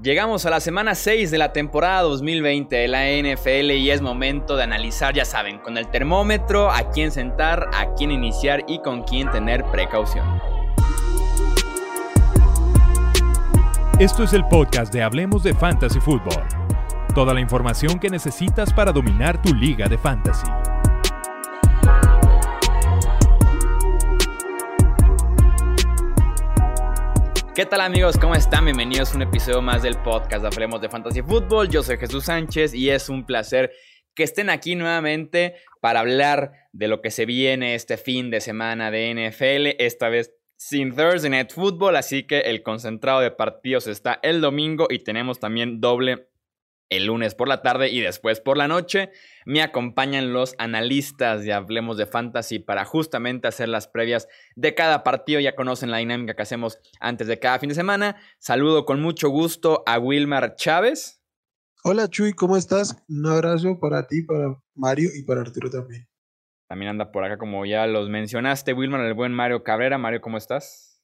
Llegamos a la semana 6 de la temporada 2020 de la NFL y es momento de analizar, ya saben, con el termómetro, a quién sentar, a quién iniciar y con quién tener precaución. Esto es el podcast de Hablemos de Fantasy Football. Toda la información que necesitas para dominar tu liga de fantasy. ¿Qué tal amigos? ¿Cómo están? Bienvenidos a un episodio más del podcast de Hablemos de Fantasy Football. Yo soy Jesús Sánchez y es un placer que estén aquí nuevamente para hablar de lo que se viene este fin de semana de NFL, esta vez sin Thursday Night Football, así que el concentrado de partidos está el domingo y tenemos también doble el lunes por la tarde y después por la noche. Me acompañan los analistas de Hablemos de Fantasy para justamente hacer las previas de cada partido. Ya conocen la dinámica que hacemos antes de cada fin de semana. Saludo con mucho gusto a Wilmar Chávez. Hola Chuy, ¿cómo estás? Un abrazo para ti, para Mario y para Arturo también. También anda por acá, como ya los mencionaste, Wilmar, el buen Mario Cabrera. Mario, ¿cómo estás?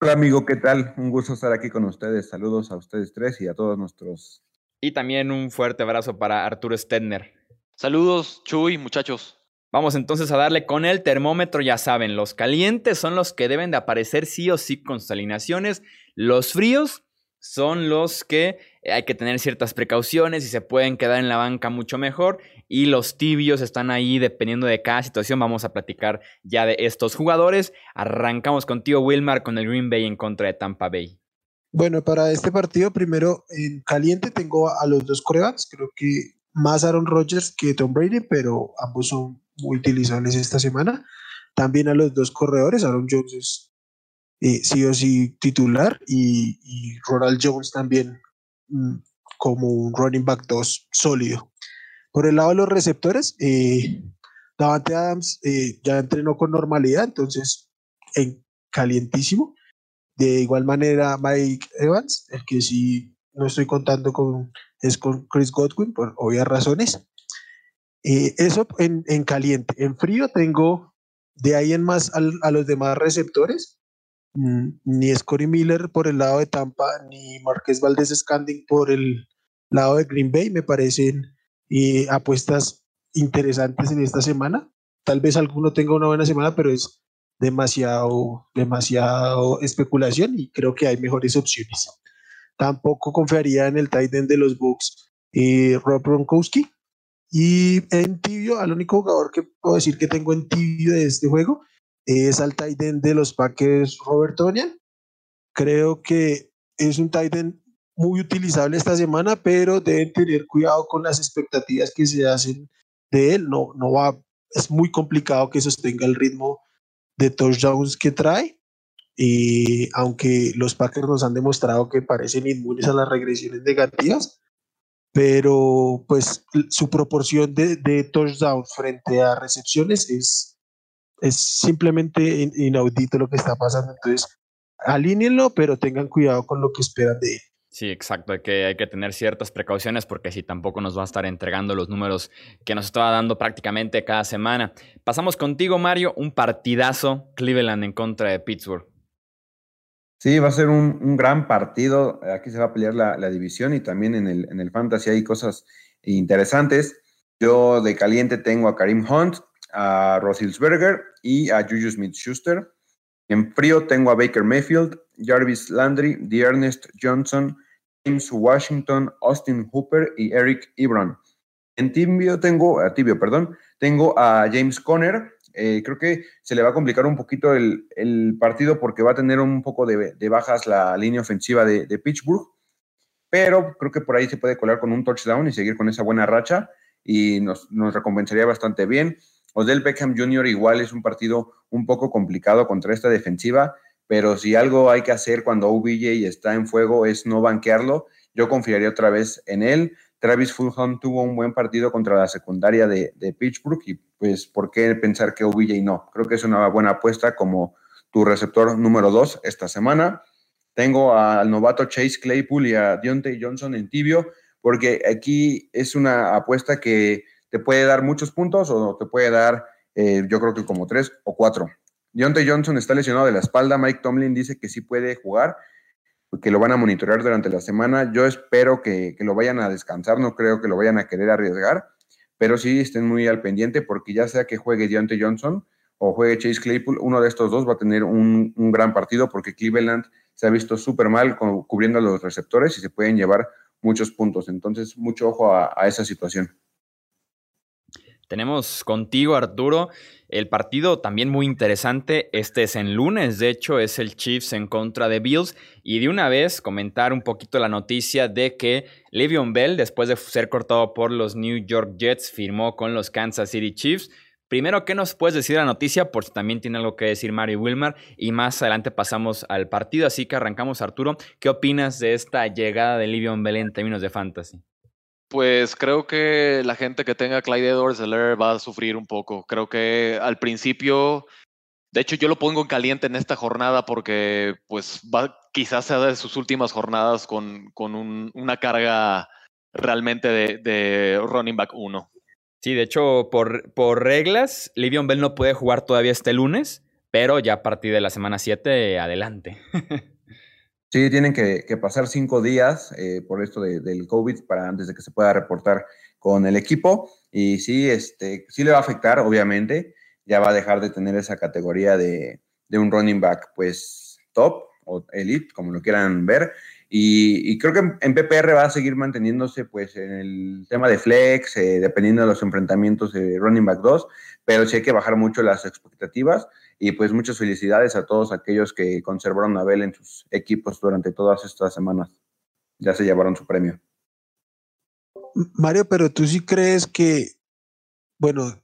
Hola amigo, ¿qué tal? Un gusto estar aquí con ustedes. Saludos a ustedes tres y a todos nuestros y también un fuerte abrazo para Arturo Stedner. Saludos, Chuy, muchachos. Vamos entonces a darle con el termómetro, ya saben, los calientes son los que deben de aparecer sí o sí con salinaciones, los fríos son los que hay que tener ciertas precauciones y se pueden quedar en la banca mucho mejor y los tibios están ahí dependiendo de cada situación. Vamos a platicar ya de estos jugadores. Arrancamos contigo, Wilmar, con el Green Bay en contra de Tampa Bay. Bueno, para este partido, primero en caliente tengo a los dos corebacks, creo que más Aaron Rodgers que Tom Brady, pero ambos son muy utilizables esta semana. También a los dos corredores, Aaron Jones es eh, sí o sí titular y, y Ronald Jones también mm, como un running back 2 sólido. Por el lado de los receptores, eh, Davante Adams eh, ya entrenó con normalidad, entonces en calientísimo. De igual manera, Mike Evans, el que sí no estoy contando con, es con Chris Godwin, por obvias razones. Eh, eso en, en, caliente. En frío tengo de ahí en más a los demás receptores. Mm, ni Scotty Miller por el lado de Tampa, ni Marqués Valdés Scanding por el lado de Green Bay. Me parecen eh, apuestas interesantes en esta semana. Tal vez alguno tenga una buena semana, pero es demasiado, demasiado especulación y creo que hay mejores opciones. Tampoco confiaría en el tight end de los Bucks, eh, Rob Gronkowski. Y en tibio, al único jugador que puedo decir que tengo en tibio de este juego es al tight end de los Packers, Robert Tonian. Creo que es un tight end muy utilizable esta semana, pero deben tener cuidado con las expectativas que se hacen de él. No, no va, es muy complicado que sostenga el ritmo de touchdowns que trae. Y aunque los Packers nos han demostrado que parecen inmunes a las regresiones negativas, pero pues su proporción de, de touchdowns frente a recepciones es, es simplemente inaudito lo que está pasando. Entonces, alínenlo, pero tengan cuidado con lo que esperan de él. Sí, exacto. Hay que, hay que tener ciertas precauciones porque si tampoco nos va a estar entregando los números que nos estaba dando prácticamente cada semana. Pasamos contigo, Mario. Un partidazo Cleveland en contra de Pittsburgh. Sí, va a ser un, gran partido. Aquí se va a pelear la, división y también en el, en el Fantasy hay cosas interesantes. Yo de caliente tengo a Karim Hunt, a Roethlisberger y a Juju Smith-Schuster. En frío tengo a Baker Mayfield, Jarvis Landry, Ernest Johnson, James Washington, Austin Hooper y Eric Ebron. En tibio tengo, a tibio, perdón, tengo a James Conner. Eh, creo que se le va a complicar un poquito el, partido porque va a tener un poco de, bajas la línea ofensiva de, Pittsburgh, pero creo que por ahí se puede colar con un touchdown y seguir con esa buena racha y nos, nos recompensaría bastante bien. Odell Beckham Jr. igual es un partido un poco complicado contra esta defensiva pero si algo hay que hacer cuando OBJ está en fuego es no banquearlo. Yo confiaría otra vez en él. Travis Fulham tuvo un buen partido contra la secundaria de, de Pittsburgh y pues ¿por qué pensar que OBJ no? Creo que es una buena apuesta como tu receptor número dos esta semana. Tengo al novato Chase Claypool y a Deontay Johnson en tibio, porque aquí es una apuesta que te puede dar muchos puntos o te puede dar, eh, yo creo que como tres o cuatro. Deontay Johnson está lesionado de la espalda. Mike Tomlin dice que sí puede jugar. que lo van a monitorear durante la semana. Yo espero que, que lo vayan a descansar, no creo que lo vayan a querer arriesgar, pero sí estén muy al pendiente porque ya sea que juegue Deontay Johnson o juegue Chase Claypool, uno de estos dos va a tener un, un gran partido porque Cleveland se ha visto súper mal cubriendo a los receptores y se pueden llevar muchos puntos. Entonces, mucho ojo a, a esa situación. Tenemos contigo, Arturo, el partido también muy interesante. Este es en lunes, de hecho, es el Chiefs en contra de Bills. Y de una vez comentar un poquito la noticia de que Le'Veon Bell, después de ser cortado por los New York Jets, firmó con los Kansas City Chiefs. Primero, ¿qué nos puedes decir de la noticia? Por si también tiene algo que decir Mario Wilmar. Y más adelante pasamos al partido. Así que arrancamos, Arturo. ¿Qué opinas de esta llegada de Le'Veon Bell en términos de fantasy? Pues creo que la gente que tenga Clyde edwards va a sufrir un poco. Creo que al principio, de hecho yo lo pongo en caliente en esta jornada porque pues va, quizás sea de sus últimas jornadas con, con un, una carga realmente de, de running back 1. Sí, de hecho, por, por reglas, Livion Bell no puede jugar todavía este lunes, pero ya a partir de la semana 7 adelante. Sí, tienen que, pasar cinco días eh, por esto del COVID para antes de que se pueda reportar con el equipo. Y sí, este, sí le va a afectar, obviamente. Ya va a dejar de tener esa categoría de, un running back, pues top o elite, como lo quieran ver. Y, creo que en, PPR va a seguir manteniéndose pues en el tema de flex, eh, dependiendo de los enfrentamientos de running back 2, pero sí hay que bajar mucho las expectativas y pues muchas felicidades a todos aquellos que conservaron a Bell en sus equipos durante todas estas semanas. Ya se llevaron su premio. Mario, pero tú sí crees que, bueno,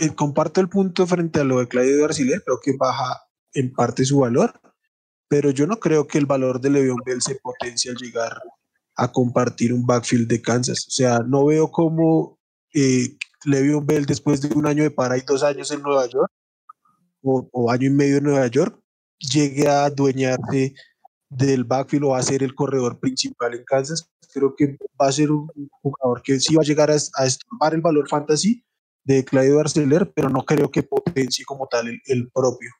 eh, comparto el punto frente a lo de Claudio Arciler, creo que baja en parte su valor, pero yo no creo que el valor de Le'Veon Bell se potencie al llegar a compartir un backfield de Kansas. O sea, no veo cómo eh, Bell después de un año de para y dos años en Nueva York o, año y medio en Nueva York, llegue a adueñarse del backfield o a ser el corredor principal en Kansas. Creo que va a ser un jugador que sí va a llegar a, a estorbar el valor fantasy de Claudio Barceler, pero no creo que potencie como tal el, propio.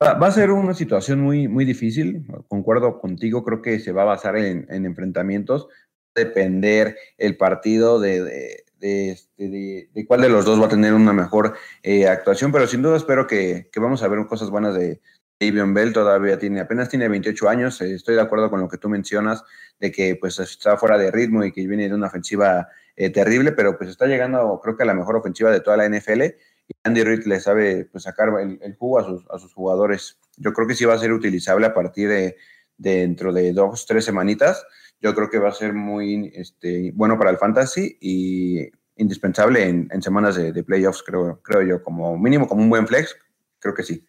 Va a ser una situación muy, muy difícil, concuerdo contigo, creo que se va a basar en, en enfrentamientos, depender el partido de, este, de, de, cuál de los dos va a tener una mejor eh, actuación, pero sin duda espero que, que, vamos a ver cosas buenas de Avion Bell, todavía tiene, apenas tiene 28 años, eh, estoy de acuerdo con lo que tú mencionas, de que pues está fuera de ritmo y que viene de una ofensiva eh, terrible, pero pues está llegando creo que a la mejor ofensiva de toda la NFL y Andy Reid le sabe pues, sacar el, el jugo a sus, a sus jugadores. Yo creo que sí va a ser utilizable a partir de, de dentro de dos, tres semanitas yo creo que va a ser muy este, bueno para el fantasy y indispensable en, semanas de, playoffs, creo, creo yo, como mínimo como un buen flex, creo que sí.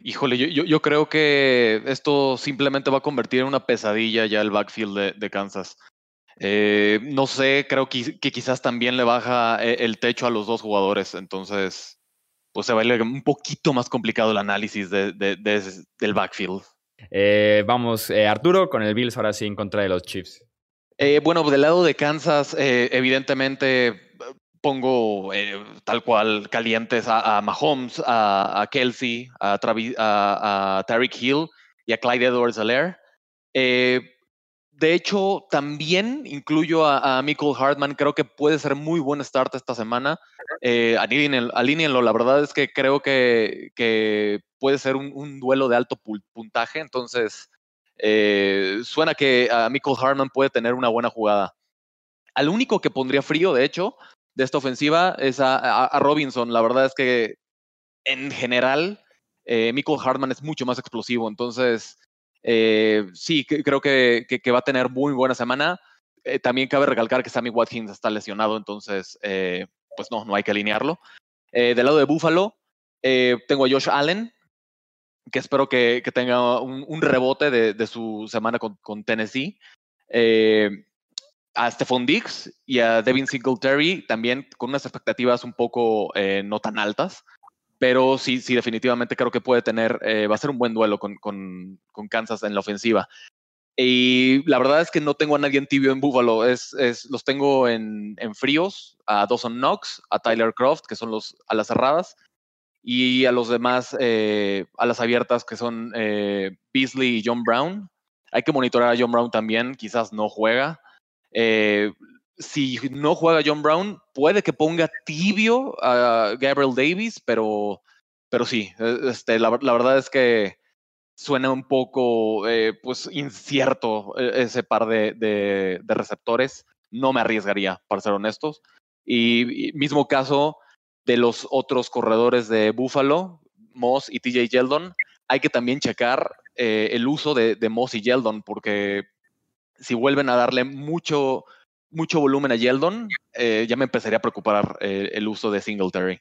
Híjole, yo, yo, creo que esto simplemente va a convertir en una pesadilla ya el backfield de, Kansas. Eh, no sé, creo que, quizás también le baja eh, el techo a los dos jugadores, entonces pues se va a ir un poquito más complicado el análisis de, del backfield. Eh, vamos, eh, Arturo, con el Bills ahora sí en contra de los Chiefs. Eh, bueno, del lado de Kansas, evidentemente pongo tal cual calientes a, Mahomes, a, Kelsey, a, a, Tariq Hill y a Clyde Edwards Alaire. de hecho, también incluyo a, Michael Hartman. Creo que puede ser muy buen start esta semana. alínenlo. La verdad es que creo que, que puede ser un, duelo de alto puntaje, entonces eh, suena que a Michael Harman puede tener una buena jugada. Al único que pondría frío, de hecho, de esta ofensiva es a, Robinson. La verdad es que en general, eh, Michael Hartman es mucho más explosivo, entonces eh, sí, creo que, va a tener muy buena semana. también cabe recalcar que Sammy Watkins está lesionado, entonces, pues no, no hay que alinearlo. del lado de Buffalo, tengo a Josh Allen, que espero que, tenga un, rebote de, su semana con, Tennessee. Eh, a Stephon Diggs y a Devin Singletary también con unas expectativas un poco eh, no tan altas, pero sí, sí, definitivamente creo que puede tener, eh, va a ser un buen duelo con, Kansas en la ofensiva. Y la verdad es que no tengo a nadie en tibio en Buffalo, es, los tengo en, en, fríos, a Dawson Knox, a Tyler Croft, que son los a las cerradas, y a los demás, eh, a las abiertas, que son eh, Beasley y John Brown. hay que monitorar a John Brown también, quizás no juega. Eh, si no juega John Brown, puede que ponga tibio a Gabriel Davis, pero, pero sí, e, este, la, verdad es que suena un poco pues incierto e, ese par de, receptores. No me arriesgaría, para ser honestos. Y, mismo caso de los otros corredores de Buffalo, Moss y TJ Yeldon, hay que también checar eh, el uso de, Moss y Yeldon, porque si vuelven a darle mucho, mucho volumen a Yeldon, eh, ya me empezaría a preocupar eh, el uso de Singletary.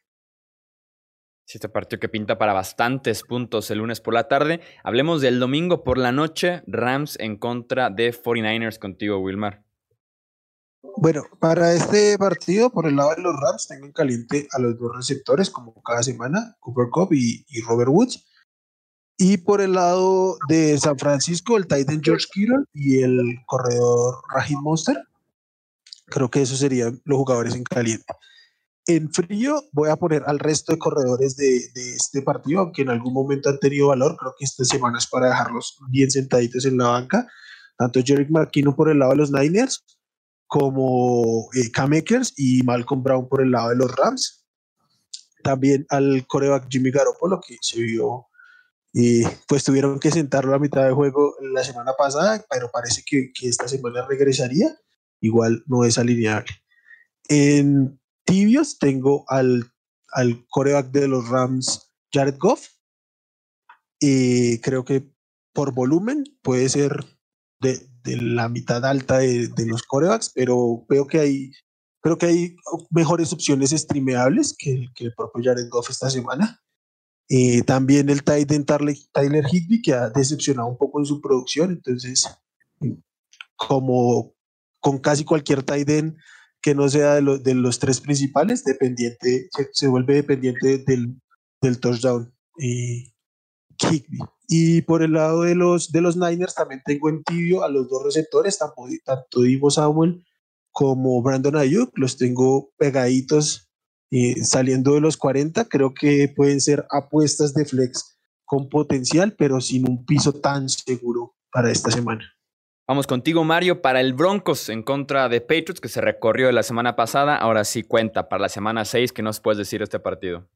Sí, este partido que pinta para bastantes puntos el lunes por la tarde. Hablemos del domingo por la noche, Rams en contra de 49ers contigo, Wilmar. Bueno, para este partido, por el lado de los Rams, tengo en caliente a los dos receptores, como cada semana, Cooper Cup y, Robert Woods. Y por el lado de San Francisco, el Titan George Kittle y el corredor Raheem Monster. Creo que esos serían los jugadores en caliente. En frío voy a poner al resto de corredores de, este partido, aunque en algún momento han tenido valor. Creo que esta semana es para dejarlos bien sentaditos en la banca. Tanto Jerick McKinnon por el lado de los Niners, como eh, Cam Akers y Malcolm Brown por el lado de los Rams. También al coreback Jimmy Garoppolo, que se vio y pues tuvieron que sentarlo a mitad de juego la semana pasada, pero parece que, esta semana regresaría. Igual no es alineable. En tibios tengo al, al coreback de los Rams, Jared Goff. Y creo que por volumen puede ser de, de la mitad alta de, de, los corebacks, pero veo que hay, creo que hay mejores opciones streameables que, que el propio Jared Goff esta semana. Eh, también el Titan Tyler Higby, que ha decepcionado un poco en su producción. Entonces, como con casi cualquier Titan que no sea de, de, los tres principales, dependiente, se, vuelve dependiente del, del touchdown. y Higby. Y por el lado de los, de los Niners, también tengo en tibio a los dos receptores, tanto, tanto Divo Samuel como Brandon Ayuk, los tengo pegaditos saliendo de los 40, creo que pueden ser apuestas de flex con potencial, pero sin un piso tan seguro para esta semana. Vamos contigo, Mario, para el Broncos en contra de Patriots, que se recorrió la semana pasada. Ahora sí cuenta para la semana 6. ¿Qué nos puedes decir de este partido?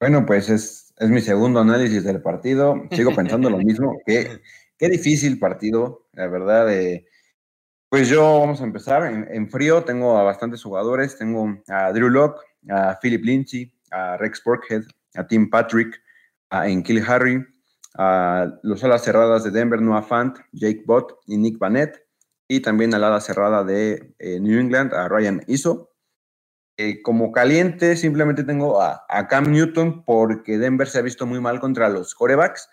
Bueno, pues es, es mi segundo análisis del partido. Sigo pensando lo mismo. Qué, qué difícil partido, la verdad. Eh, pues yo vamos a empezar en, en, frío. Tengo a bastantes jugadores. Tengo a Drew Locke, a Philip Lindsay, a Rex Burkhead, a Tim Patrick, a Enkil Harry, a los alas cerradas de Denver, Noah Fant, Jake Bott y Nick Vanette, y también a la ala cerrada de eh, New England, a Ryan Iso. Eh, como caliente, simplemente tengo a, Cam Newton porque Denver se ha visto muy mal contra los corebacks,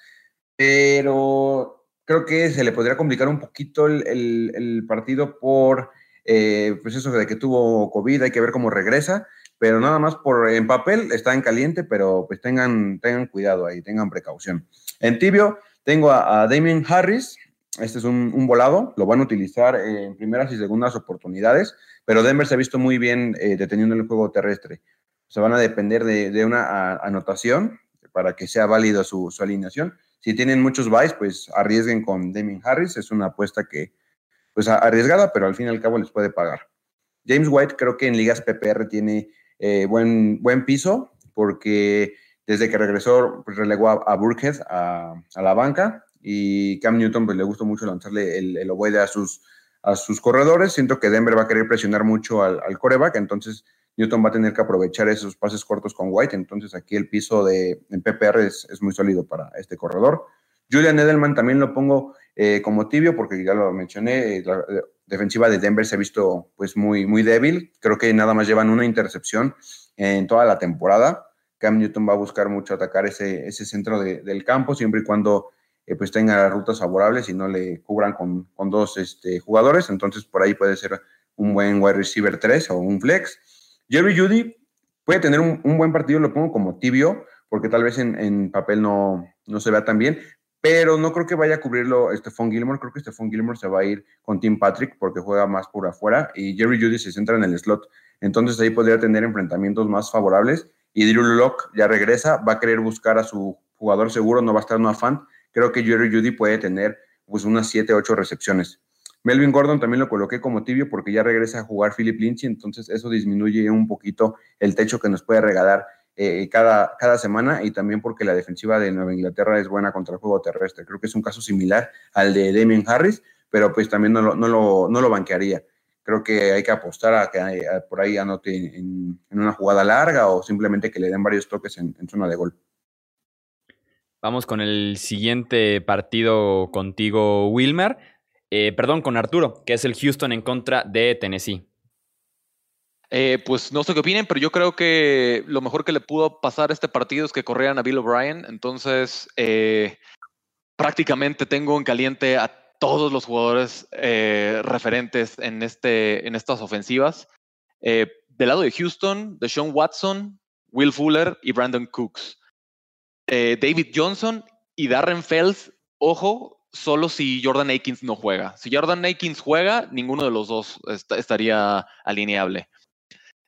pero creo que se le podría complicar un poquito el, partido por eh, pues eso de que tuvo COVID, hay que ver cómo regresa pero nada más por en papel está en caliente, pero pues tengan, tengan cuidado ahí, tengan precaución. En tibio tengo a, Damien Harris, este es un, volado, lo van a utilizar en primeras y segundas oportunidades, pero Denver se ha visto muy bien eh, deteniendo el juego terrestre. Se van a depender de, una anotación para que sea válido su, alineación. Si tienen muchos buys, pues arriesguen con Damien Harris, es una apuesta que, pues arriesgada, pero al fin y al cabo les puede pagar. James White creo que en ligas PPR tiene eh, buen, buen piso, porque desde que regresó pues, relegó a, Burkhead a, la banca y Cam Newton pues, le gustó mucho lanzarle el, el a sus, a sus corredores. Siento que Denver va a querer presionar mucho al, al coreback, entonces Newton va a tener que aprovechar esos pases cortos con White. Entonces aquí el piso de en PPR es, es muy sólido para este corredor. Julian Edelman también lo pongo eh, como tibio porque ya lo mencioné, la, defensiva de Denver se ha visto pues muy, muy débil. Creo que nada más llevan una intercepción en toda la temporada. Cam Newton va a buscar mucho atacar ese, ese centro del campo, siempre y cuando eh, pues tenga rutas favorables y no le cubran con, con dos este, jugadores. Entonces por ahí puede ser un buen wide receiver 3 o un flex. Jerry Judy puede tener un, buen partido, lo pongo como tibio, porque tal vez en, en papel no, no se vea tan bien, pero no creo que vaya a cubrirlo Stephon Gilmore. Creo que Stephon Gilmore se va a ir con Tim Patrick porque juega más por afuera y Jerry Judy se centra en el slot. Entonces ahí podría tener enfrentamientos más favorables. Y Drew Locke ya regresa, va a querer buscar a su jugador seguro, no va a estar no afán. Creo que Jerry Judy puede tener pues unas 7, 8 recepciones. Melvin Gordon también lo coloqué como tibio porque ya regresa a jugar Philip Lindsay, entonces eso disminuye un poquito el techo que nos puede regalar eh, cada, cada semana y también porque la defensiva de Nueva Inglaterra es buena contra el juego terrestre. Creo que es un caso similar al de Damien Harris, pero pues también no lo, no lo, no lo banquearía. Creo que hay que apostar a que por ahí anote en, una jugada larga o simplemente que le den varios toques en zona de gol. Vamos con el siguiente partido contigo, Wilmer. Eh, perdón, con Arturo, que es el Houston en contra de Tennessee. Eh, pues no sé qué opinen, pero yo creo que lo mejor que le pudo pasar este partido es que corrieran a Bill O'Brien. Entonces, eh, prácticamente tengo en caliente a todos los jugadores referentes en, este, en estas ofensivas. del lado de Houston, de Sean Watson, Will Fuller y Brandon Cooks. David Johnson y Darren Fells, ojo, solo si Jordan Akins no juega. Si Jordan Akins juega, ninguno de los dos estaría alineable.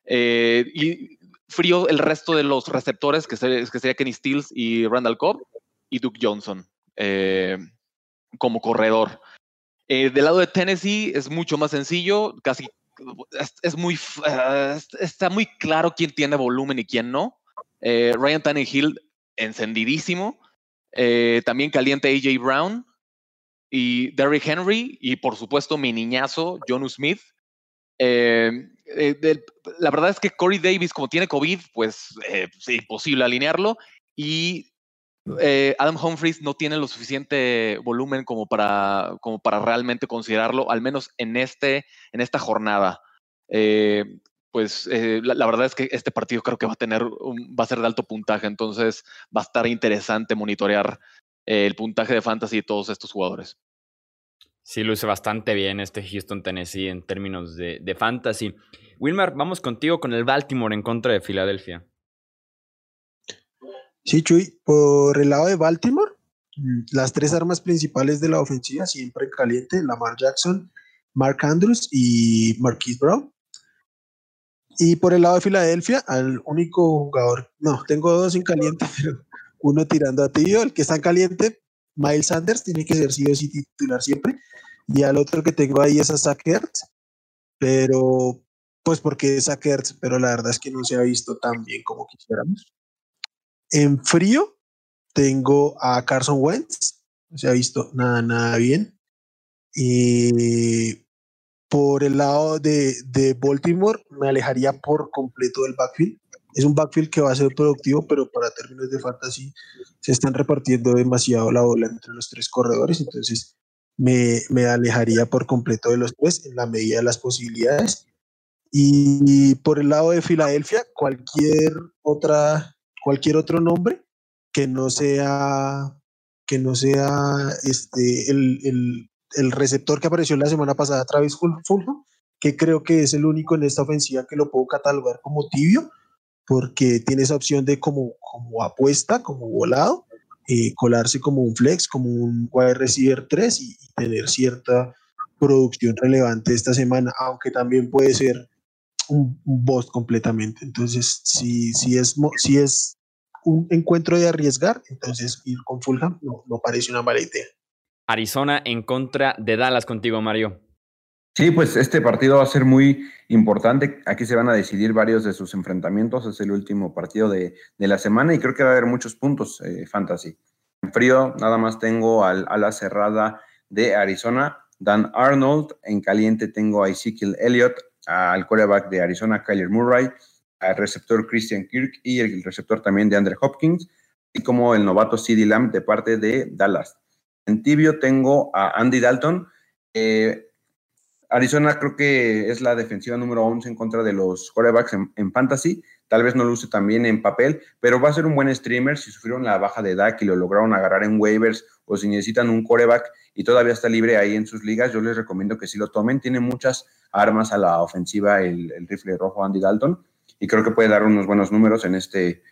Eh, y frío el resto de los receptores, que, sería Kenny Stills y Randall Cobb, y Duke Johnson eh, como corredor. Eh, del lado de Tennessee es mucho más sencillo, casi es, muy, está muy claro quién tiene volumen y quién no. Ryan Tannehill encendidísimo. también caliente AJ Brown y Derrick Henry y por supuesto mi niñazo, John Smith. Eh, eh, la verdad es que Corey Davis, como tiene COVID, pues eh, es imposible alinearlo. Y Adam Humphries no tiene lo suficiente volumen como para, como para realmente considerarlo, al menos en, este, en esta jornada. Pues la, la, verdad es que este partido creo que va a tener, va a ser de alto puntaje, entonces va a estar interesante monitorear el puntaje de fantasy de todos estos jugadores. Sí, luce bastante bien este Houston Tennessee en términos de, fantasy. Wilmar, vamos contigo con el Baltimore en contra de Filadelfia. Sí, Chuy, por el lado de Baltimore, las tres armas principales de la ofensiva siempre en caliente, Lamar Jackson, Mark Andrews y Marquise Brown. Y por el lado de Filadelfia, al único jugador, no, tengo dos en caliente, pero uno tirando a tibio, el que está en caliente, Miles Sanders, tiene que ser sí titular siempre, y al otro que tengo ahí es a Zach pero pues porque es Zach pero la verdad es que no se ha visto tan bien como quisiéramos. En frío tengo a Carson Wentz, no se ha visto nada, nada bien. Y por el lado de, de Baltimore me alejaría por completo del backfield es un backfield que va a ser productivo, pero para términos de fantasy se están repartiendo demasiado la bola entre los tres corredores, entonces me, me alejaría por completo de los tres en la medida de las posibilidades. Y, por el lado de Filadelfia, cualquier otra, cualquier otro nombre que no sea que no sea este el, el, el receptor que apareció la semana pasada, Travis Fulham, que creo que es el único en esta ofensiva que lo puedo catalogar como tibio, porque tiene esa opción de como, como apuesta, como volado, eh, colarse como un flex, como un wide receiver 3 y, tener cierta producción relevante esta semana, aunque también puede ser un, un boss completamente. Entonces, si, si, es, si es un encuentro de arriesgar, entonces ir con Fulham no, no parece una mala idea. Arizona en contra de Dallas contigo, Mario. Sí, pues este partido va a ser muy importante. Aquí se van a decidir varios de sus enfrentamientos. Es el último partido de, la semana y creo que va a haber muchos puntos eh, fantasy. En frío, nada más tengo al, a la cerrada de Arizona, Dan Arnold. En caliente tengo a Ezekiel Elliott, al quarterback de Arizona, Kyler Murray, al receptor Christian Kirk y el receptor también de Andre Hopkins, y como el novato CD Lamb de parte de Dallas. En tibio tengo a Andy Dalton. Eh, Arizona creo que es la defensiva número 11 en contra de los quarterbacks en, fantasy. Tal vez no luce tan bien en papel, pero va a ser un buen streamer si sufrieron la baja de DAC y lo lograron agarrar en waivers o si necesitan un quarterback y todavía está libre ahí en sus ligas. Yo les recomiendo que si lo tomen. Tiene muchas armas a la ofensiva el, rifle rojo Andy Dalton y creo que puede dar unos buenos números en este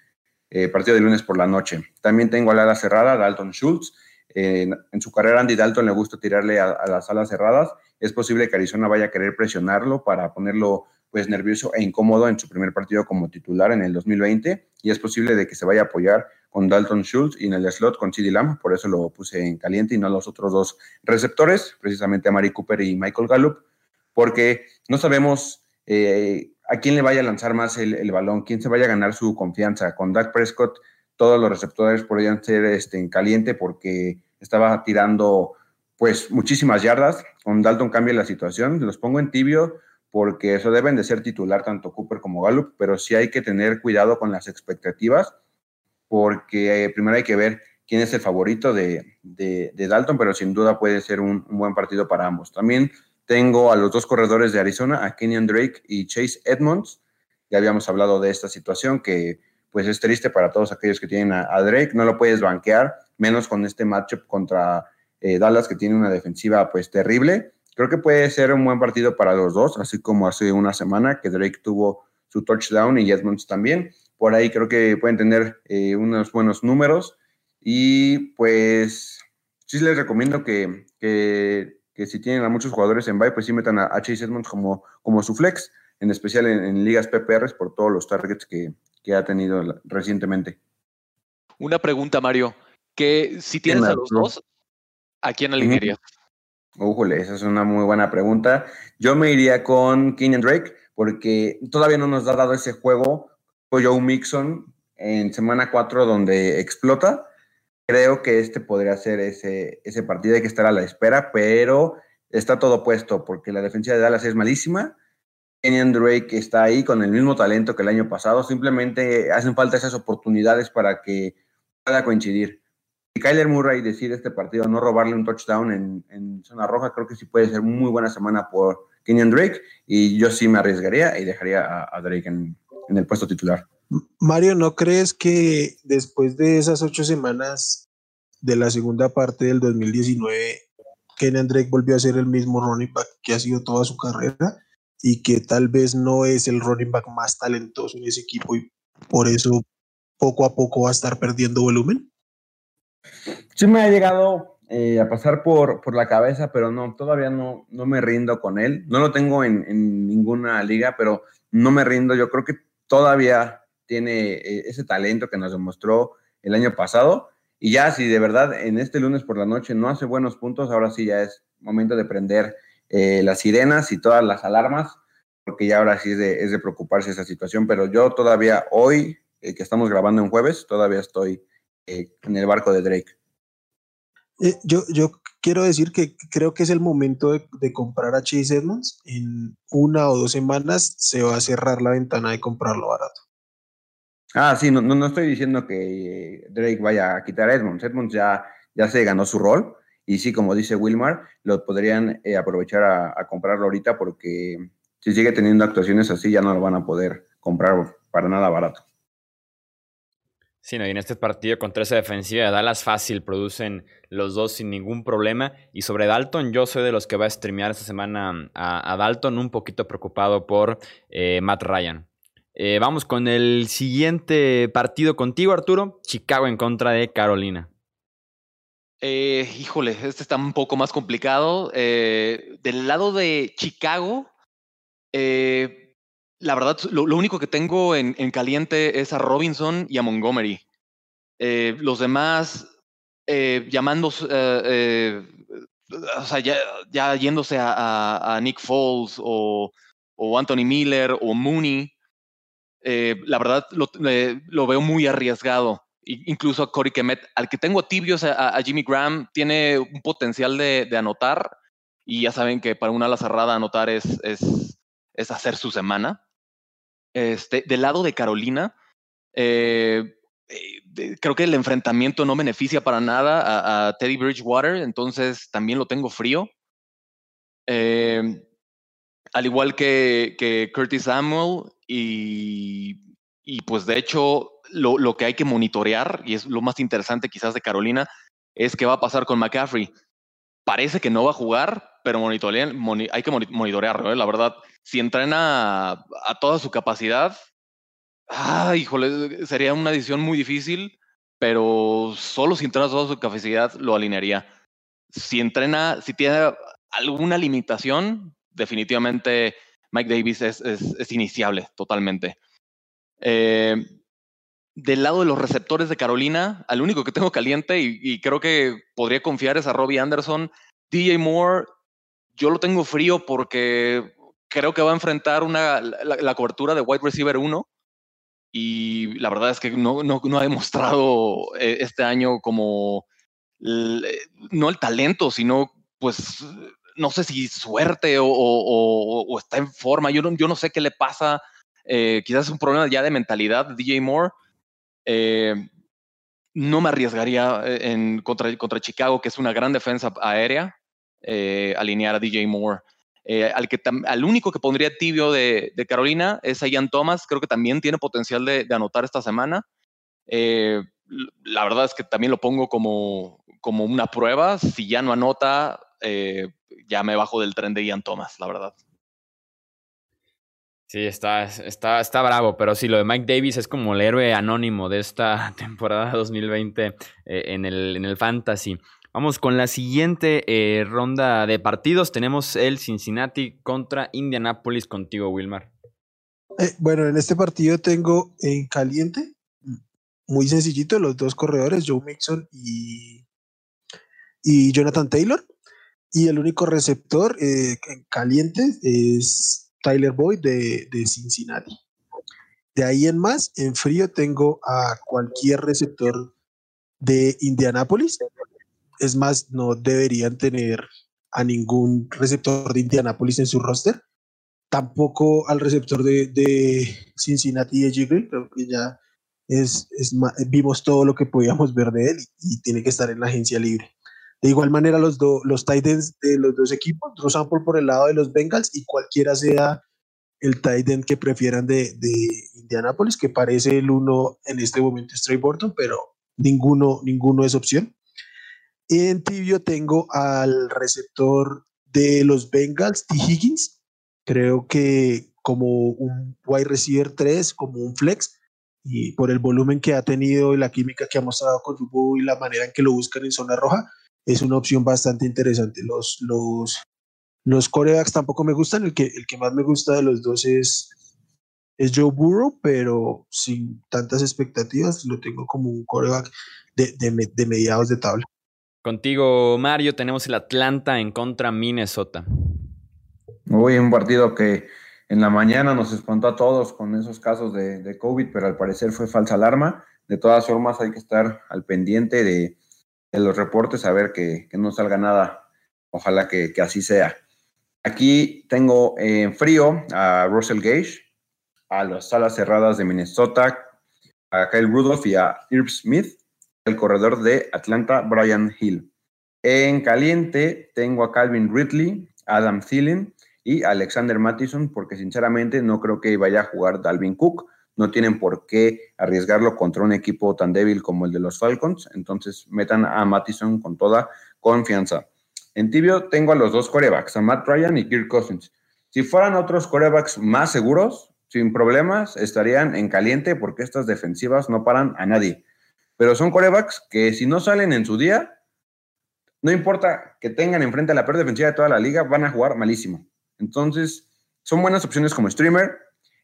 eh, partido de lunes por la noche. También tengo a la ala cerrada, Dalton Schultz. En su carrera, Andy Dalton le gusta tirarle a las alas cerradas es posible que Arizona vaya a querer presionarlo para ponerlo pues nervioso e incómodo en su primer partido como titular en el 2020 y es posible de que se vaya a apoyar con Dalton Schultz y en el slot con CD Lamb, por eso lo puse en caliente y no los otros dos receptores, precisamente a Mari Cooper y Michael Gallup, porque no sabemos eh, a quién le vaya a lanzar más el, balón, quién se vaya a ganar su confianza. Con Dak Prescott, todos los receptores podrían ser este, en caliente porque estaba tirando pues muchísimas yardas. Con Dalton cambia la situación, los pongo en tibio porque eso deben de ser titular tanto Cooper como Gallup, pero sí hay que tener cuidado con las expectativas porque eh, primero hay que ver quién es el favorito de, Dalton, pero sin duda puede ser un, buen partido para ambos. También tengo a los dos corredores de Arizona, a Kenyon Drake y Chase Edmonds. Ya habíamos hablado de esta situación que pues es triste para todos aquellos que tienen a, Drake, no lo puedes banquear, menos con este matchup contra eh, Dallas que tiene una defensiva pues terrible. Creo que puede ser un buen partido para los dos, así como hace una semana que Drake tuvo su touchdown y Edmonds también. Por ahí creo que pueden tener eh, unos buenos números y pues sí les recomiendo que, que, si tienen a muchos jugadores en bye, pues sí metan a, Chase Edmonds como, como su flex, en especial en, ligas PPRs por todos los targets que, que ha tenido recientemente. Una pregunta, Mario, que si tienes a los dos, ¿a quién alinearías? Ujole, esa es una muy buena pregunta. Yo me iría con Kenyon Drake porque todavía no nos ha dado ese juego Joe Mixon en semana 4 donde explota. Creo que este podría ser ese, ese partido, hay que estar a la espera, pero está todo puesto porque la defensa de Dallas es malísima. Kenyon Drake está ahí con el mismo talento que el año pasado, simplemente hacen falta esas oportunidades para que pueda coincidir. Y Kyler Murray decir este partido, no robarle un touchdown en, zona roja, creo que sí puede ser muy buena semana por Kenyon Drake y yo sí me arriesgaría y dejaría a Drake en, en el puesto titular. Mario, ¿no crees que después de esas ocho semanas de la segunda parte del 2019, Kenan Drake volvió a ser el mismo running back que ha sido toda su carrera y que tal vez no es el running back más talentoso en ese equipo y por eso poco a poco va a estar perdiendo volumen? Sí me ha llegado eh, a pasar por, por la cabeza, pero no, todavía no, no me rindo con él. No lo tengo en, en ninguna liga, pero no me rindo. Yo creo que todavía tiene eh, ese talento que nos demostró el año pasado. Y ya si de verdad en este lunes por la noche no hace buenos puntos, ahora sí ya es momento de prender eh, las sirenas y todas las alarmas, porque ya ahora sí es de, es de preocuparse esa situación. Pero yo todavía hoy, eh, que estamos grabando en jueves, todavía estoy en el barco de Drake. yo, yo quiero decir que creo que es el momento de, comprar a Chase Edmonds. En una o dos semanas se va a cerrar la ventana de comprarlo barato. Ah, sí, no, no, estoy diciendo que Drake vaya a quitar a Edmonds. Edmonds ya, ya se ganó su rol. Y sí, como dice Wilmar, lo podrían eh, aprovechar a, comprarlo ahorita porque si sigue teniendo actuaciones así, ya no lo van a poder comprar para nada barato. Sí, no, y en este partido contra esa defensiva de Dallas fácil producen los dos sin ningún problema. Y sobre Dalton, yo soy de los que va a streamear esta semana a, Dalton, un poquito preocupado por eh, Matt Ryan. Eh, vamos con el siguiente partido contigo, Arturo. Chicago en contra de Carolina. Eh, híjole, este está un poco más complicado. del lado de Chicago, la verdad, lo, único que tengo en, caliente es a Robinson y a Montgomery. los demás eh, llamando, eh, eh, o sea, ya, yéndose a, Nick Foles o, Anthony Miller o Mooney, la verdad lo, veo muy arriesgado. Incluso a Corey Kemet, al que tengo tibios a, Jimmy Graham, tiene un potencial de, anotar y ya saben que para una ala cerrada anotar es, es, hacer su semana. Este, del lado de Carolina, eh, eh, creo que el enfrentamiento no beneficia para nada a, Teddy Bridgewater, entonces también lo tengo frío. Al igual que, Curtis Samuel y, pues de hecho lo, que hay que monitorear, y es lo más interesante quizás de Carolina, es qué va a pasar con McCaffrey. Parece que no va a jugar, pero hay que monitorearlo, ¿eh? la verdad. Si entrena a toda su capacidad, Ah, híjole, sería una decisión muy difícil, pero solo si entrena toda su capacidad lo alinearía. Si entrena, si tiene alguna limitación, definitivamente Mike Davis es, es, iniciable totalmente. Eh, del lado de los receptores de Carolina, al único que tengo caliente y, creo que podría confiar es a Robbie Anderson. DJ Moore, yo lo tengo frío porque creo que va a enfrentar una, la, cobertura de wide receiver 1 y la verdad es que no, no, ha demostrado eh, este año como, no el talento, sino pues no sé si suerte o, está en forma, yo no, yo no sé qué le pasa, eh, quizás es un problema ya de mentalidad de DJ Moore. Eh, no me arriesgaría en, contra, contra Chicago, que es una gran defensa aérea, alinear a DJ Moore. Eh, al, que al único que pondría tibio de, Carolina es a Ian Thomas, creo que también tiene potencial de, anotar esta semana. Eh, la verdad es que también lo pongo como, como una prueba. Si ya no anota, eh, ya me bajo del tren de Ian Thomas, la verdad. Sí, está, está, está bravo, pero sí, lo de Mike Davis es como el héroe anónimo de esta temporada 2020 en, el, en el Fantasy. Vamos con la siguiente eh, ronda de partidos. Tenemos el Cincinnati contra Indianapolis contigo, Wilmar. Eh, bueno, en este partido tengo en caliente, muy sencillito, los dos corredores, Joe Mixon y, y Jonathan Taylor. Y el único receptor eh, en caliente es Tyler Boyd de, de Cincinnati. De ahí en más, en frío tengo a cualquier receptor de Indianapolis es más, no deberían tener a ningún receptor de Indianapolis en su roster. Tampoco al receptor de, Cincinnati y de creo que ya es, vimos todo lo que podíamos ver de él y, tiene que estar en la agencia libre. De igual manera, los, los tight ends de los dos equipos, Drew Sample por el lado de los Bengals y cualquiera sea el tight end que prefieran de, de Indianapolis, que parece el uno en este momento es Trey Burton, pero ninguno, ninguno es opción. En tibio tengo al receptor de los Bengals, T. Higgins. Creo que como un wide receiver 3, como un flex, y por el volumen que ha tenido y la química que ha mostrado con Rubo y la manera en que lo buscan en zona roja, es una opción bastante interesante. Los, los, los corebacks tampoco me gustan. El que, el que más me gusta de los dos es, es Joe Burrow, pero sin tantas expectativas, lo tengo como un coreback de, de, de mediados de tabla. Contigo, Mario, tenemos el Atlanta en contra Minnesota. Hoy un partido que en la mañana nos espantó a todos con esos casos de, COVID, pero al parecer fue falsa alarma. De todas formas, hay que estar al pendiente de, los reportes, a ver que, no salga nada. Ojalá que, así sea. Aquí tengo en frío a Russell Gage, a las salas cerradas de Minnesota, a Kyle Rudolph y a Irv Smith el corredor de Atlanta, Brian Hill. En caliente tengo a Calvin Ridley, Adam Thielen y Alexander Mattison, porque sinceramente no creo que vaya a jugar Dalvin Cook. No tienen por qué arriesgarlo contra un equipo tan débil como el de los Falcons. Entonces metan a Mattison con toda confianza. En tibio tengo a los dos corebacks, a Matt Ryan y Kirk Cousins. Si fueran otros corebacks más seguros, sin problemas, estarían en caliente porque estas defensivas no paran a nadie pero son corebacks que si no salen en su día, no importa que tengan enfrente a la peor defensiva de toda la liga, van a jugar malísimo. Entonces, son buenas opciones como streamer.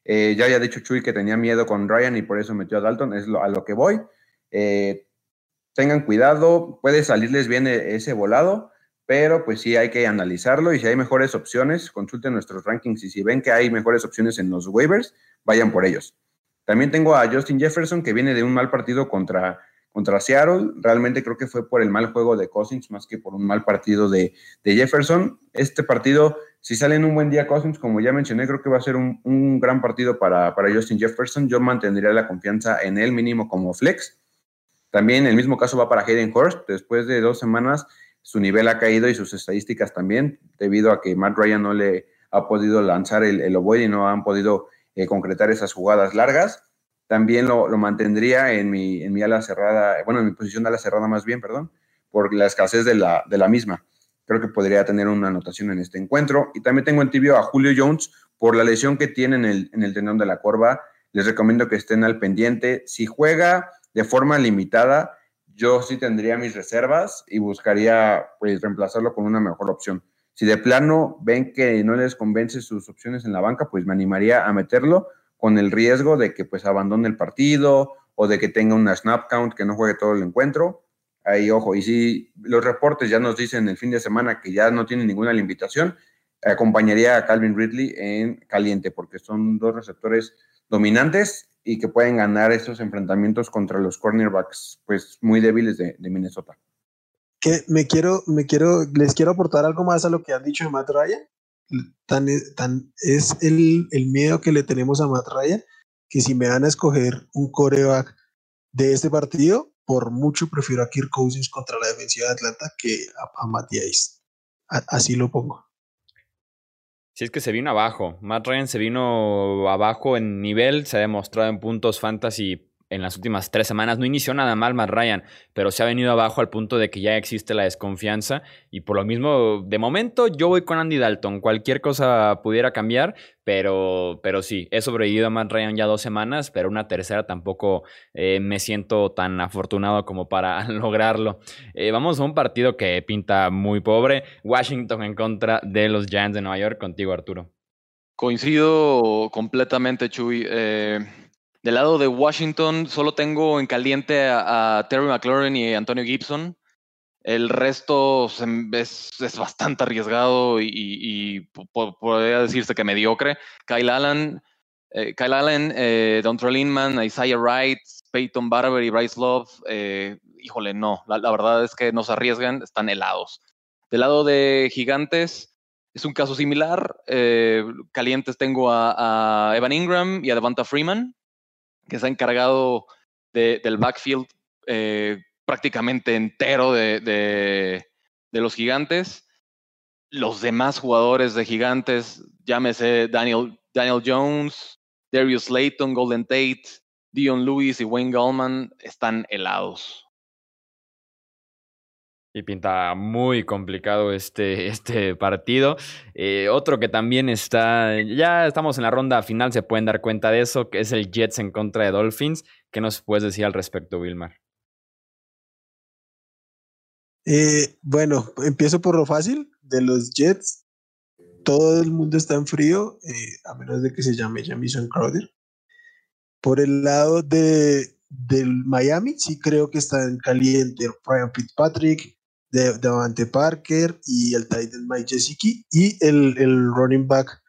Eh, ya había dicho Chuy que tenía miedo con Ryan y por eso metió a Dalton, es a lo que voy. Eh, tengan cuidado, puede salirles bien e, ese volado, pero pues sí hay que analizarlo y si hay mejores opciones, consulten nuestros rankings y si ven que hay mejores opciones en los waivers, vayan por ellos. También tengo a Justin Jefferson, que viene de un mal partido contra, contra Seattle. Realmente creo que fue por el mal juego de Cousins más que por un mal partido de, Jefferson. Este partido, si sale en un buen día Cousins, como ya mencioné, creo que va a ser un, gran partido para, para, Justin Jefferson. Yo mantendría la confianza en él mínimo como flex. También el mismo caso va para Hayden Hurst. Después de dos semanas, su nivel ha caído y sus estadísticas también, debido a que Matt Ryan no le ha podido lanzar el, el y no han podido eh, concretar esas jugadas largas. También lo, mantendría en mi, en mi ala cerrada, bueno, en mi posición de ala cerrada más bien, perdón, por la escasez de la, de la misma. Creo que podría tener una anotación en este encuentro. Y también tengo en tibio a Julio Jones por la lesión que tiene en el, en el tendón de la corva. Les recomiendo que estén al pendiente. Si juega de forma limitada, yo sí tendría mis reservas y buscaría pues, reemplazarlo con una mejor opción. Si de plano ven que no les convence sus opciones en la banca, pues me animaría a meterlo con el riesgo de que pues abandone el partido o de que tenga una snap count que no juegue todo el encuentro. Ahí, ojo, y si los reportes ya nos dicen el fin de semana que ya no tiene ninguna limitación, acompañaría a Calvin Ridley en caliente, porque son dos receptores dominantes y que pueden ganar esos enfrentamientos contra los cornerbacks pues muy débiles de, Minnesota. Que me quiero, me quiero, les quiero aportar algo más a lo que han dicho de Matt Ryan. Tan, tan es el, el miedo que le tenemos a Matt Ryan que si me van a escoger un coreback de este partido, por mucho prefiero a Kirk Cousins contra la defensiva de Atlanta que a, a Matías. Así lo pongo. Si es que se vino abajo. Matt Ryan se vino abajo en nivel, se ha demostrado en puntos fantasy en las últimas tres semanas. No inició nada mal Matt Ryan, pero se ha venido abajo al punto de que ya existe la desconfianza. Y por lo mismo, de momento, yo voy con Andy Dalton. Cualquier cosa pudiera cambiar, pero, pero sí, he sobrevivido a Matt Ryan ya dos semanas, pero una tercera tampoco eh, me siento tan afortunado como para lograrlo. Eh, vamos a un partido que pinta muy pobre. Washington en contra de los Giants de Nueva York. Contigo, Arturo. Coincido completamente, Chuy. Eh, del lado de Washington, solo tengo en caliente a, Terry McLaurin y Antonio Gibson. El resto es, bastante arriesgado y, podría decirse que mediocre. Kyle Allen, eh, Kyle Allen, eh, Isaiah Wright, Peyton Barber y Bryce Love. Eh, híjole, no. La, verdad es que no se arriesgan, están helados. Del lado de Gigantes, es un caso similar. Eh, calientes tengo a, a, Evan Ingram y a Devonta Freeman que se ha encargado del backfield eh, prácticamente entero de, los gigantes. Los demás jugadores de gigantes, llámese Daniel, Daniel Jones, Darius Layton, Golden Tate, Dion Lewis y Wayne Gallman, están helados. Y pinta muy complicado este, este partido. Eh, otro que también está, ya estamos en la ronda final, se pueden dar cuenta de eso, que es el Jets en contra de Dolphins. ¿Qué nos puedes decir al respecto, Wilmar? Eh, bueno, empiezo por lo fácil, de los Jets. Todo el mundo está en frío, eh, a menos de que se llame Jamison Crowder. Por el lado de, del Miami, sí creo que está en caliente Brian Fitzpatrick, de Davante Parker y el Titan Mike Gesicki y el, el running back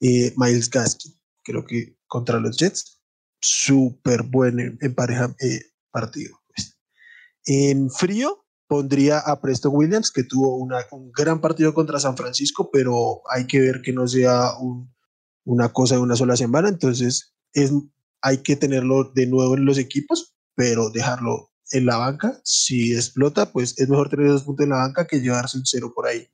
eh, Miles Gaskin. Creo que contra los Jets, súper buen en, pareja eh, partido. Pues. En frío pondría a Presto Williams, que tuvo una, un gran partido contra San Francisco, pero hay que ver que no sea una cosa de una sola semana, entonces es, hay que tenerlo de nuevo en los equipos, pero dejarlo en la banca, si explota, pues es mejor tener dos puntos en la banca que llevarse un cero por ahí.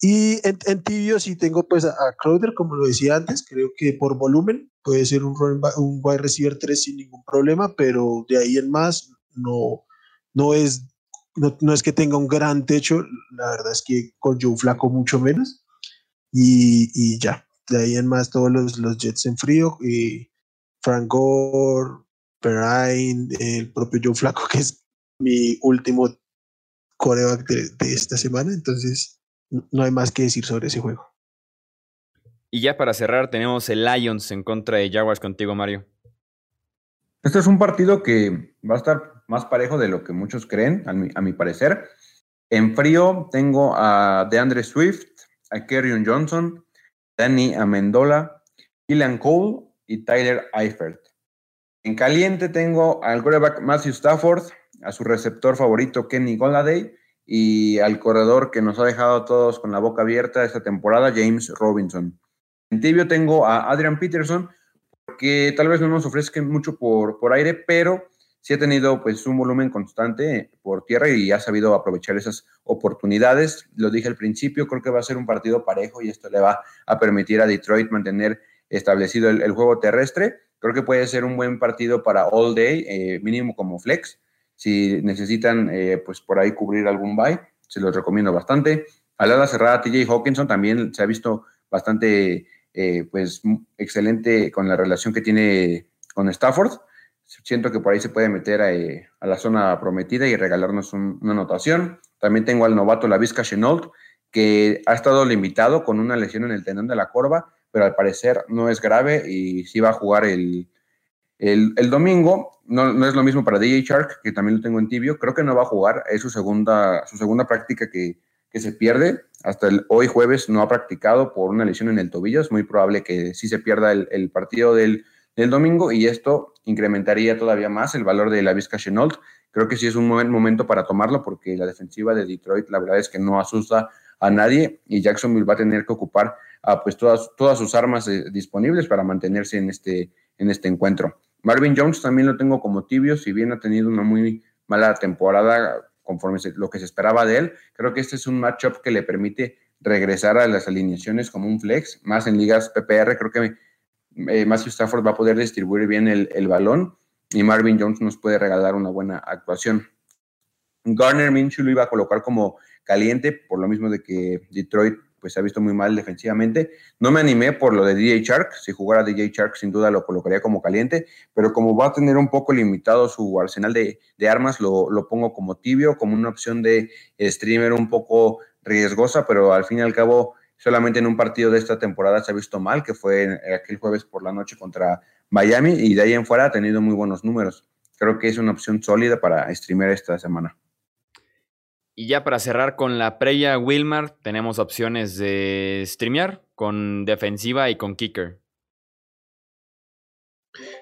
Y en, tibio sí tengo pues a, Crowder, como lo decía antes, creo que por volumen puede ser un, un wide receiver 3 sin ningún problema, pero de ahí en más no, no, es, no, es que tenga un gran techo, la verdad es que con Joe Flaco mucho menos. Y, y ya, de ahí en más todos los, los Jets en frío, y Frank Gore, Perrine, el propio Joe Flaco, que es mi último coreback de, esta semana. Entonces, no hay más que decir sobre ese juego. Y ya para cerrar, tenemos el Lions en contra de Jaguars contigo, Mario. Este es un partido que va a estar más parejo de lo que muchos creen, a mi, a mi parecer. En frío tengo a DeAndre Swift, a Kerryon Johnson, Danny Amendola, Killian Cole y Tyler Eifert. En caliente tengo al quarterback Matthew Stafford, a su receptor favorito Kenny Golladay y al corredor que nos ha dejado a todos con la boca abierta esta temporada, James Robinson. En tibio tengo a Adrian Peterson, que tal vez no nos ofrezca mucho por, por aire, pero sí ha tenido pues un volumen constante por tierra y ha sabido aprovechar esas oportunidades. Lo dije al principio, creo que va a ser un partido parejo y esto le va a permitir a Detroit mantener establecido el juego terrestre Creo que puede ser un buen partido para all day, eh, mínimo como flex. Si necesitan, eh, pues por ahí cubrir algún buy, se los recomiendo bastante. A la cerrada, TJ Hawkinson también se ha visto bastante, eh, pues excelente con la relación que tiene con Stafford. Siento que por ahí se puede meter a, la zona prometida y regalarnos una anotación. También tengo al novato La Vizca Chenault, que ha estado limitado con una lesión en el tendón de la corva, pero al parecer no es grave y sí va a jugar el, El, domingo no, no, es lo mismo para DJ Shark, que también lo tengo en tibio. Creo que no va a jugar. Es su segunda, su segunda práctica que, que se pierde. Hasta el, hoy jueves no ha practicado por una lesión en el tobillo. Es muy probable que sí se pierda el, el partido del, del, domingo y esto incrementaría todavía más el valor de la Vizca Chenault. Creo que sí es un buen momento para tomarlo porque la defensiva de Detroit la verdad es que no asusta a nadie y Jacksonville va a tener que ocupar pues todas, todas sus armas eh, disponibles para mantenerse en este, en este encuentro. Marvin Jones también lo tengo como tibio, si bien ha tenido una muy mala temporada conforme lo que se esperaba de él, creo que este es un matchup que le permite regresar a las alineaciones como un flex, más en ligas PPR, creo que eh, Matthew Stafford va a poder distribuir bien el, el balón y Marvin Jones nos puede regalar una buena actuación. Garner Minshew lo iba a colocar como caliente, por lo mismo de que Detroit pues se ha visto muy mal defensivamente. No me animé por lo de DJ Shark. Si jugara DJ Shark, sin duda lo colocaría como caliente, pero como va a tener un poco limitado su arsenal de, armas, lo, pongo como tibio, como una opción de streamer un poco riesgosa, pero al fin y al cabo, solamente en un partido de esta temporada se ha visto mal, que fue aquel jueves por la noche contra Miami, y de ahí en fuera ha tenido muy buenos números. Creo que es una opción sólida para streamer esta semana. Y ya para cerrar con la previa Wilmar, tenemos opciones de streamear con defensiva y con kicker.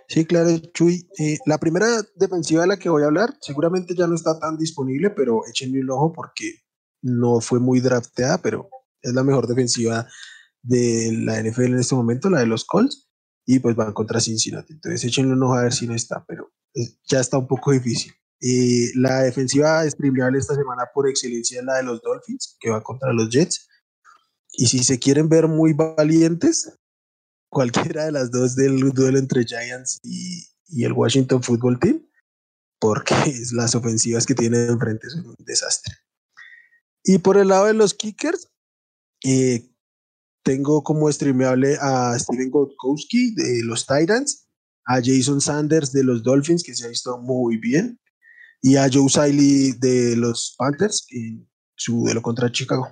Sí, claro, Chuy. Eh, la primera defensiva de la que voy a hablar seguramente ya no está tan disponible, pero échenle un ojo porque no fue muy drafteada, pero es la mejor defensiva de la NFL en este momento, la de los Colts, y pues van contra Cincinnati. Entonces échenle un ojo a ver si no está, pero ya está un poco difícil. Eh, la defensiva streameable esta semana por excelencia es la de los Dolphins, que va contra los Jets. Y si se quieren ver muy valientes, cualquiera de las dos del duelo entre Giants y, y el Washington Football Team, porque las ofensivas que tienen enfrente son un desastre. Y por el lado de los kickers, eh, tengo como streameable a Steven Godkowski de los Titans, a Jason Sanders de los Dolphins, que se ha visto muy bien, y a Joe Siley de los Panthers en su duelo contra Chicago.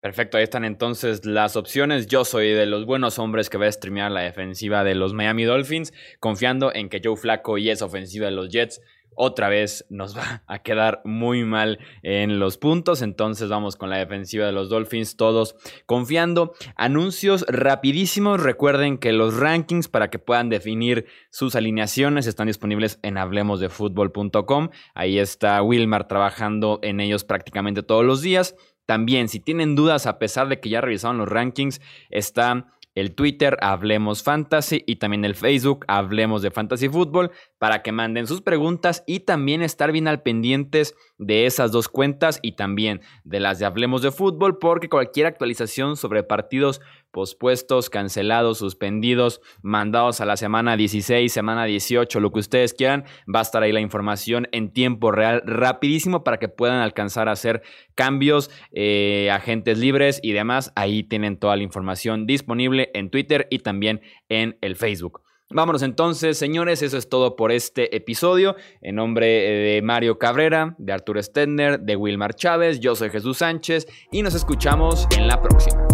Perfecto, ahí están entonces las opciones. Yo soy de los buenos hombres que va a streamear la defensiva de los Miami Dolphins, confiando en que Joe Flaco y esa ofensiva de los Jets otra vez nos va a quedar muy mal en los puntos. Entonces vamos con la defensiva de los Dolphins, todos confiando. Anuncios rapidísimos. Recuerden que los rankings para que puedan definir sus alineaciones están disponibles en hablemosdefutbol.com. Ahí está Wilmar trabajando en ellos prácticamente todos los días. También, si tienen dudas, a pesar de que ya revisaron los rankings, está el Twitter Hablemos Fantasy y también el Facebook Hablemos de Fantasy Fútbol para que manden sus preguntas y también estar bien al pendientes de esas dos cuentas y también de las de Hablemos de Fútbol porque cualquier actualización sobre partidos pospuestos, cancelados, suspendidos, mandados a la semana 16, semana 18, lo que ustedes quieran, va a estar ahí la información en tiempo real, rapidísimo para que puedan alcanzar a hacer cambios, eh, agentes libres y demás. Ahí tienen toda la información disponible en Twitter y también en el Facebook. Vámonos entonces, señores, eso es todo por este episodio. En nombre de Mario Cabrera, de Arturo Stender, de Wilmar Chávez, yo soy Jesús Sánchez y nos escuchamos en la próxima.